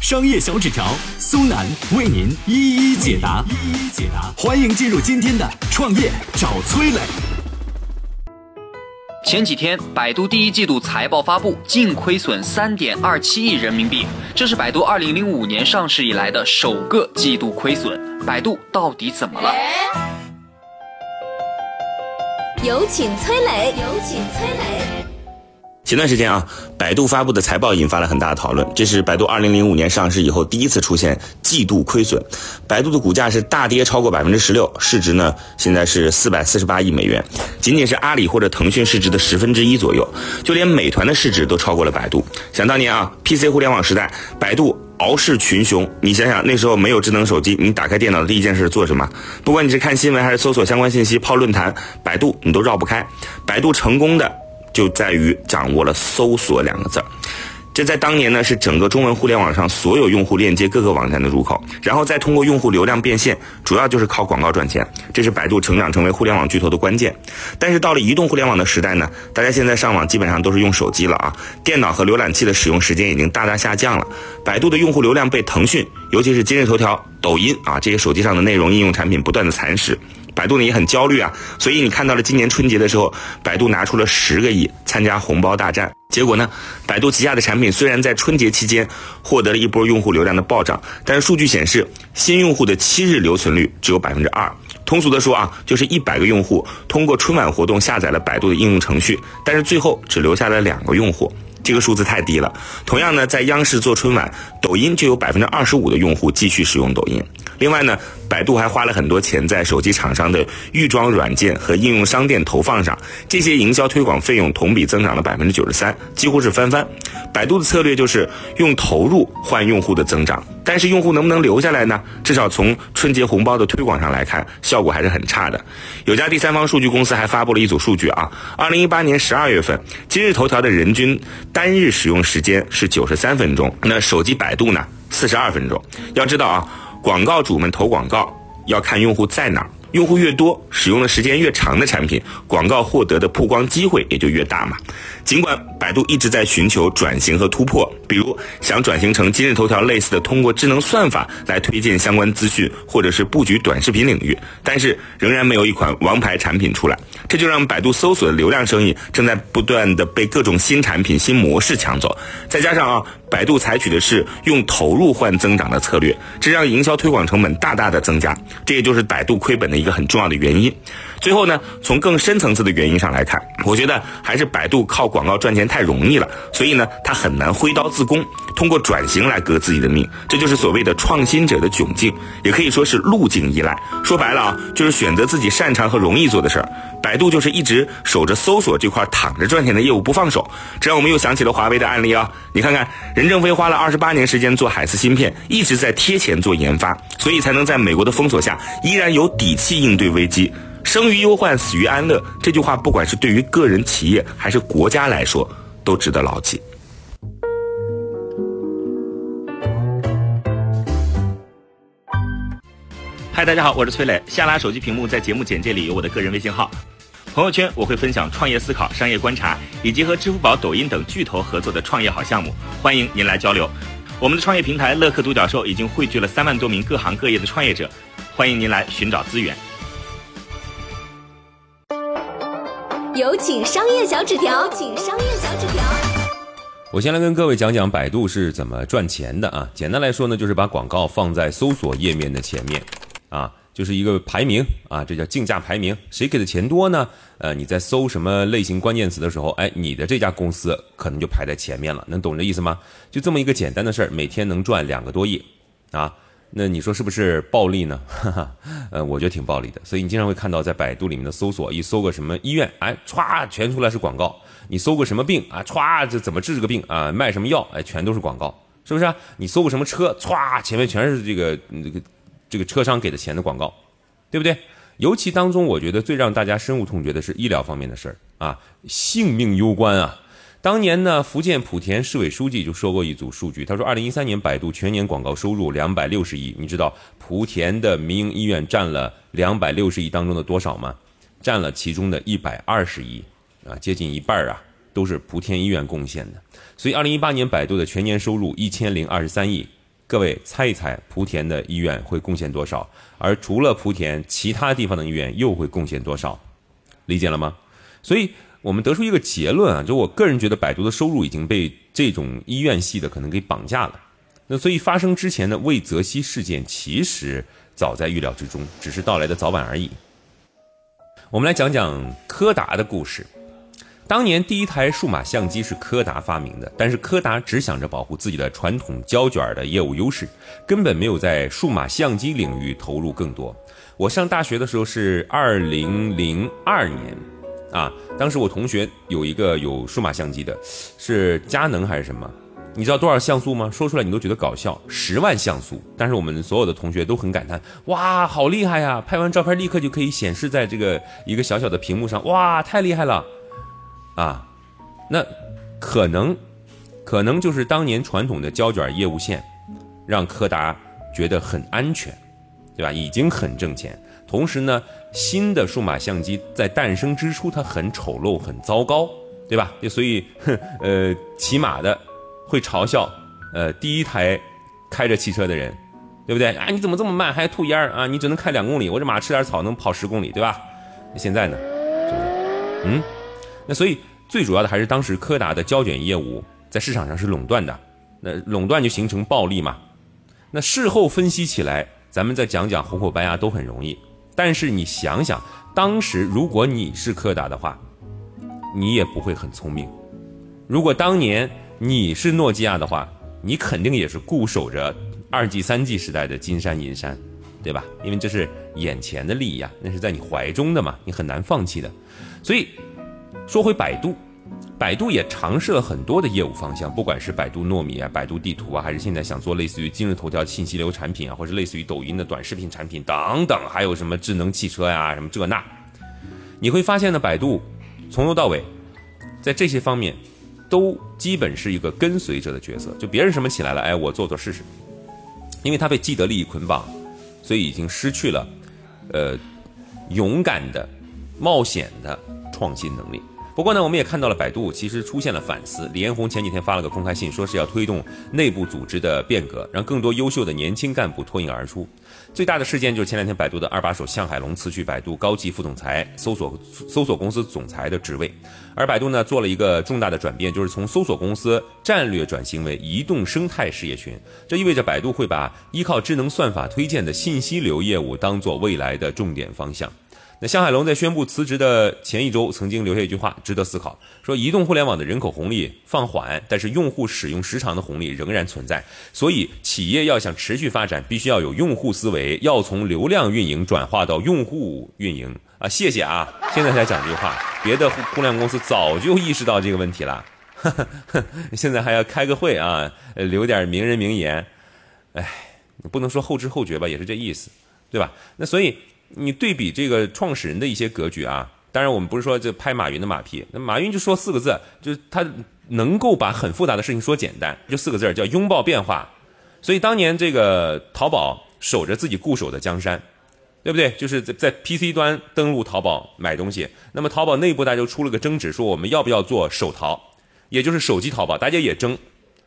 商业小纸条，苏南为您一一解答，一一解答。欢迎进入今天的创业找崔磊。前几天，百度第一季度财报发布，净亏损三点二七亿人民币，这是百度二零零五年上市以来的首个季度亏损。百度到底怎么了？有请崔磊，有请崔磊。前段时间啊，百度发布的财报引发了很大的讨论。这是百度2005年上市以后第一次出现季度亏损，百度的股价是大跌超过百分之十六，市值呢现在是四百四十八亿美元，仅仅是阿里或者腾讯市值的十分之一左右。就连美团的市值都超过了百度。想当年啊，PC 互联网时代，百度傲视群雄。你想想那时候没有智能手机，你打开电脑的第一件事做什么？不管你是看新闻还是搜索相关信息、泡论坛，百度你都绕不开。百度成功的。就在于掌握了“搜索”两个字儿，这在当年呢是整个中文互联网上所有用户链接各个网站的入口，然后再通过用户流量变现，主要就是靠广告赚钱，这是百度成长成为互联网巨头的关键。但是到了移动互联网的时代呢，大家现在上网基本上都是用手机了啊，电脑和浏览器的使用时间已经大大下降了，百度的用户流量被腾讯，尤其是今日头条、抖音啊这些手机上的内容应用产品不断的蚕食。百度呢也很焦虑啊，所以你看到了今年春节的时候，百度拿出了十个亿参加红包大战。结果呢，百度旗下的产品虽然在春节期间获得了一波用户流量的暴涨，但是数据显示，新用户的七日留存率只有百分之二。通俗的说啊，就是一百个用户通过春晚活动下载了百度的应用程序，但是最后只留下了两个用户。这个数字太低了。同样呢，在央视做春晚，抖音就有百分之二十五的用户继续使用抖音。另外呢，百度还花了很多钱在手机厂商的预装软件和应用商店投放上，这些营销推广费用同比增长了百分之九十三，几乎是翻番。百度的策略就是用投入换用户的增长，但是用户能不能留下来呢？至少从春节红包的推广上来看，效果还是很差的。有家第三方数据公司还发布了一组数据啊，二零一八年十二月份，今日头条的人均单日使用时间是九十三分钟，那手机百度呢，四十二分钟。要知道啊。广告主们投广告要看用户在哪儿，用户越多，使用的时间越长的产品，广告获得的曝光机会也就越大嘛。尽管百度一直在寻求转型和突破，比如想转型成今日头条类似的，通过智能算法来推荐相关资讯，或者是布局短视频领域，但是仍然没有一款王牌产品出来，这就让百度搜索的流量生意正在不断的被各种新产品、新模式抢走。再加上啊。百度采取的是用投入换增长的策略，这让营销推广成本大大的增加，这也就是百度亏本的一个很重要的原因。最后呢，从更深层次的原因上来看，我觉得还是百度靠广告赚钱太容易了，所以呢，它很难挥刀自宫，通过转型来革自己的命。这就是所谓的创新者的窘境，也可以说是路径依赖。说白了啊，就是选择自己擅长和容易做的事儿。百度就是一直守着搜索这块躺着赚钱的业务不放手，这让我们又想起了华为的案例啊。你看看，任正非花了二十八年时间做海思芯片，一直在贴钱做研发，所以才能在美国的封锁下依然有底气应对危机。生于忧患，死于安乐。这句话，不管是对于个人、企业还是国家来说，都值得牢记。嗨，大家好，我是崔磊。下拉手机屏幕，在节目简介里有我的个人微信号。朋友圈我会分享创业思考、商业观察，以及和支付宝、抖音等巨头合作的创业好项目，欢迎您来交流。我们的创业平台乐客独角兽已经汇聚了三万多名各行各业的创业者，欢迎您来寻找资源。有请商业小纸条，请商业小纸条。我先来跟各位讲讲百度是怎么赚钱的啊。简单来说呢，就是把广告放在搜索页面的前面，啊。就是一个排名啊，这叫竞价排名，谁给的钱多呢？呃，你在搜什么类型关键词的时候，哎，你的这家公司可能就排在前面了，能懂这意思吗？就这么一个简单的事儿，每天能赚两个多亿，啊，那你说是不是暴利呢？哈哈，呃，我觉得挺暴利的。所以你经常会看到在百度里面的搜索，一搜个什么医院，哎，歘，全出来是广告；你搜个什么病啊，歘，这怎么治这个病啊？卖什么药，哎，全都是广告，是不是？你搜个什么车，歘，前面全是这个这个。这个车商给的钱的广告，对不对？尤其当中，我觉得最让大家深恶痛绝的是医疗方面的事儿啊，性命攸关啊。当年呢，福建莆田市委书记就说过一组数据，他说，二零一三年百度全年广告收入两百六十亿。你知道莆田的民营医院占了两百六十亿当中的多少吗？占了其中的一百二十亿啊，接近一半啊，都是莆田医院贡献的。所以，二零一八年百度的全年收入一千零二十三亿。各位猜一猜，莆田的医院会贡献多少？而除了莆田，其他地方的医院又会贡献多少？理解了吗？所以我们得出一个结论啊，就我个人觉得，百度的收入已经被这种医院系的可能给绑架了。那所以发生之前的魏则西事件，其实早在预料之中，只是到来的早晚而已。我们来讲讲柯达的故事。当年第一台数码相机是柯达发明的，但是柯达只想着保护自己的传统胶卷的业务优势，根本没有在数码相机领域投入更多。我上大学的时候是二零零二年，啊，当时我同学有一个有数码相机的，是佳能还是什么？你知道多少像素吗？说出来你都觉得搞笑，十万像素。但是我们所有的同学都很感叹，哇，好厉害呀！拍完照片立刻就可以显示在这个一个小小的屏幕上，哇，太厉害了！啊，那可能，可能就是当年传统的胶卷业务线，让柯达觉得很安全，对吧？已经很挣钱。同时呢，新的数码相机在诞生之初，它很丑陋、很糟糕，对吧？所以，呃，骑马的会嘲笑，呃，第一台开着汽车的人，对不对？啊，你怎么这么慢，还吐烟儿啊？你只能开两公里，我这马吃点草能跑十公里，对吧？现在呢，嗯，那所以。最主要的还是当时柯达的胶卷业务在市场上是垄断的，那垄断就形成暴利嘛。那事后分析起来，咱们再讲讲红口白牙都很容易。但是你想想，当时如果你是柯达的话，你也不会很聪明。如果当年你是诺基亚的话，你肯定也是固守着二 G、三 G 时代的金山银山，对吧？因为这是眼前的利益啊，那是在你怀中的嘛，你很难放弃的。所以。说回百度，百度也尝试了很多的业务方向，不管是百度糯米啊、百度地图啊，还是现在想做类似于今日头条信息流产品啊，或者类似于抖音的短视频产品等等，还有什么智能汽车呀、什么这那，你会发现呢，百度从头到尾在这些方面都基本是一个跟随者的角色，就别人什么起来了，哎，我做做试试，因为他被既得利益捆绑，所以已经失去了呃勇敢的、冒险的创新能力。不过呢，我们也看到了百度其实出现了反思。李彦宏前几天发了个公开信，说是要推动内部组织的变革，让更多优秀的年轻干部脱颖而出。最大的事件就是前两天百度的二把手向海龙辞去百度高级副总裁、搜索搜索公司总裁的职位，而百度呢做了一个重大的转变，就是从搜索公司战略转型为移动生态事业群。这意味着百度会把依靠智能算法推荐的信息流业务当做未来的重点方向。那向海龙在宣布辞职的前一周，曾经留下一句话，值得思考：说移动互联网的人口红利放缓，但是用户使用时长的红利仍然存在。所以，企业要想持续发展，必须要有用户思维，要从流量运营转化到用户运营啊！谢谢啊，现在才讲这句话，别的互联网公司早就意识到这个问题了，现在还要开个会啊，留点名人名言。哎，你不能说后知后觉吧，也是这意思，对吧？那所以。你对比这个创始人的一些格局啊，当然我们不是说这拍马云的马屁，那马云就说四个字，就是他能够把很复杂的事情说简单，就四个字叫拥抱变化。所以当年这个淘宝守着自己固守的江山，对不对？就是在在 PC 端登录淘宝买东西，那么淘宝内部大家就出了个争执，说我们要不要做手淘，也就是手机淘宝，大家也争，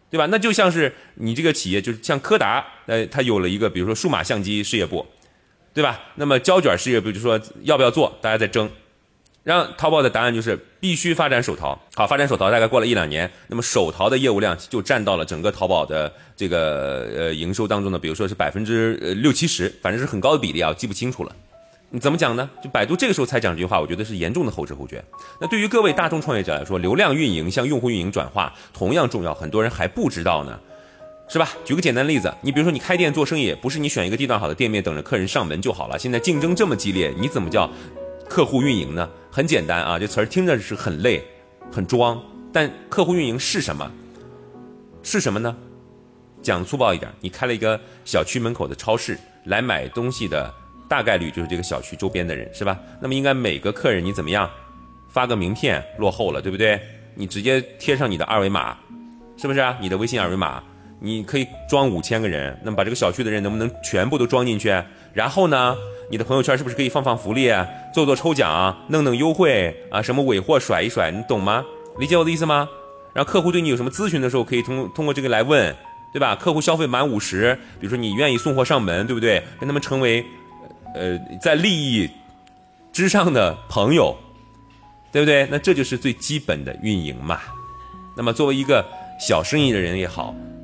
对吧？那就像是你这个企业，就是像柯达，呃，它有了一个比如说数码相机事业部。对吧？那么胶卷事业部就说要不要做，大家在争。让淘宝的答案就是必须发展手淘。好，发展手淘大概过了一两年，那么手淘的业务量就占到了整个淘宝的这个呃营收当中的，比如说是百分之六七十，反正是很高的比例啊，记不清楚了。你怎么讲呢？就百度这个时候才讲这句话，我觉得是严重的后知后觉。那对于各位大众创业者来说，流量运营向用户运营转化同样重要，很多人还不知道呢。是吧？举个简单例子，你比如说你开店做生意，不是你选一个地段好的店面等着客人上门就好了。现在竞争这么激烈，你怎么叫客户运营呢？很简单啊，这词儿听着是很累、很装，但客户运营是什么？是什么呢？讲粗暴一点，你开了一个小区门口的超市，来买东西的。大概率就是这个小区周边的人，是吧？那么应该每个客人你怎么样，发个名片，落后了，对不对？你直接贴上你的二维码，是不是啊？你的微信二维码，你可以装五千个人，那么把这个小区的人能不能全部都装进去？然后呢，你的朋友圈是不是可以放放福利，做做抽奖，弄弄优惠啊？什么尾货甩一甩，你懂吗？理解我的意思吗？然后客户对你有什么咨询的时候，可以通通过这个来问。对吧？客户消费满五十，比如说你愿意送货上门，对不对？跟他们成为，呃，在利益之上的朋友，对不对？那这就是最基本的运营嘛。那么作为一个小生意的人也好，